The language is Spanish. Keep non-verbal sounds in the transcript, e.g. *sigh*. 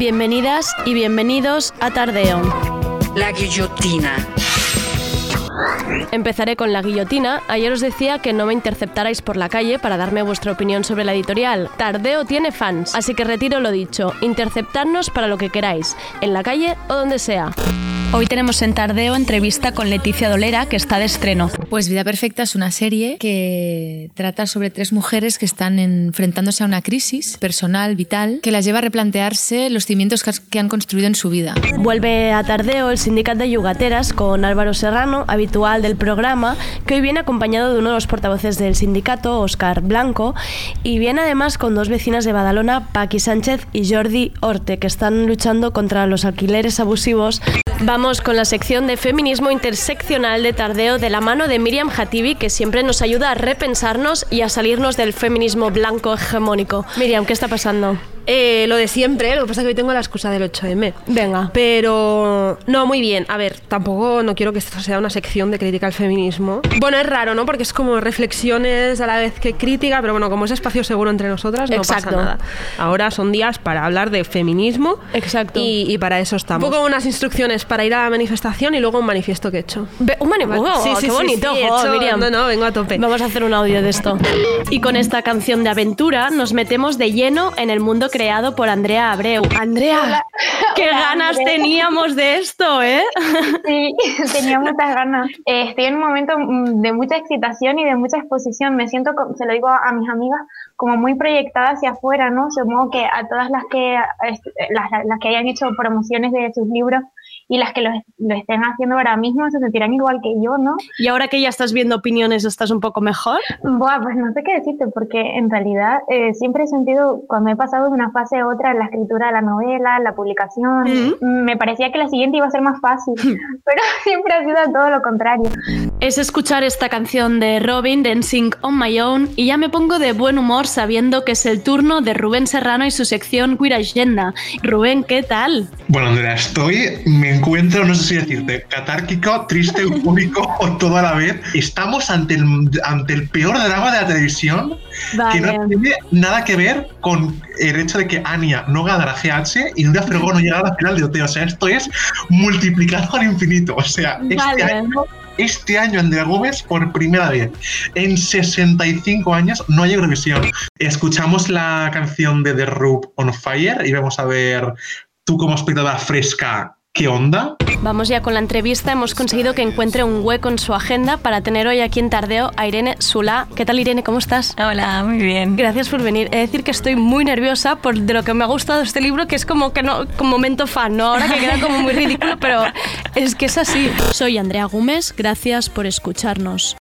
Bienvenidas y bienvenidos a Tardeo. La guillotina. Empezaré con la guillotina. Ayer os decía que no me interceptarais por la calle para darme vuestra opinión sobre la editorial. Tardeo tiene fans, así que retiro lo dicho. Interceptarnos para lo que queráis, en la calle o donde sea. Hoy tenemos en Tardeo entrevista con Leticia Dolera, que está de estreno. Pues Vida Perfecta es una serie que trata sobre tres mujeres que están enfrentándose a una crisis personal, vital, que las lleva a replantearse los cimientos que han construido en su vida. Vuelve a Tardeo el sindicato de yugateras con Álvaro Serrano, habitual del programa, que hoy viene acompañado de uno de los portavoces del sindicato, Óscar Blanco, y viene además con dos vecinas de Badalona, Paqui Sánchez y Jordi Orte, que están luchando contra los alquileres abusivos. Vamos con la sección de feminismo interseccional de Tardeo de la mano de Miriam Hatibi, que siempre nos ayuda a repensarnos y a salirnos del feminismo blanco hegemónico. Miriam, ¿qué está pasando? Eh, lo de siempre, lo que pasa es que hoy tengo la excusa del 8M. Venga. Pero no, muy bien. A ver, tampoco no quiero que esto sea una sección de crítica al feminismo. Bueno, es raro, ¿no? Porque es como reflexiones a la vez que crítica, pero bueno, como es espacio seguro entre nosotras, no Exacto. pasa nada. Ahora son días para hablar de feminismo. Exacto. Y, y para eso estamos. Un poco unas instrucciones para ir a la manifestación y luego un manifiesto que he hecho. Un manifiesto, Sí, sí, qué sí, bonito, sí, jo, hecho- Miriam. No, no, vengo a tope. Vamos a hacer un audio de esto. Y con esta canción de aventura nos metemos de lleno en el mundo creado por Andrea Abreu. Andrea, qué Hola, ganas Andrea. teníamos de esto, ¿eh? Sí, *laughs* tenía muchas ganas. Eh, estoy en un momento mm, de mucha excitación y de mucha exposición. Me siento, se lo digo a mis amigas, como muy proyectada hacia afuera, ¿no? Supongo que a todas las que, las que hayan hecho promociones de sus libros y las que lo, lo estén haciendo ahora mismo se sentirán igual que yo, ¿no? Y ahora que ya estás viendo opiniones, ¿estás un poco mejor? Buah, pues no sé qué decirte, porque en realidad eh, siempre he sentido, cuando he pasado de una fase a otra en la escritura de la novela, la publicación, Ujú. me parecía que la siguiente iba a ser más fácil, *laughs* pero *laughs* siempre ha sido todo lo contrario. Es escuchar esta canción de Robin, Dancing on My Own, y ya me pongo de buen humor sabiendo que es el turno de Rubén Serrano y su sección Queer Agenda. Rubén, ¿qué tal? Bueno, Andrea, estoy, me encuentro, no sé si decirte, catárquico, triste, eufórico *laughs* o todo a la vez. Estamos ante el, ante el peor drama de la televisión que no tiene nada que ver con el hecho de que Anya no gana la GH y Nuria Fregó no llega a la final de OT. O sea, esto es multiplicado al infinito. O sea, este Vale. año este año Andrea Gómez por primera vez en 65 años no hay Eurovisión. Escuchamos la canción de The Roop on Fire y vamos a ver tú como espectadora fresca qué onda. Vamos ya con la entrevista. Hemos conseguido que encuentre un hueco en su agenda para tener hoy aquí en Tardeo a Irene Sula. ¿Qué tal, Irene? ¿Cómo estás? Hola, muy bien. Gracias por venir. He de decir que estoy muy nerviosa por de lo que me ha gustado este libro, que es como que no, como momento fan, ¿no? Ahora que queda como muy ridículo, pero es que es así. Soy Andrea Gómez, gracias por escucharnos.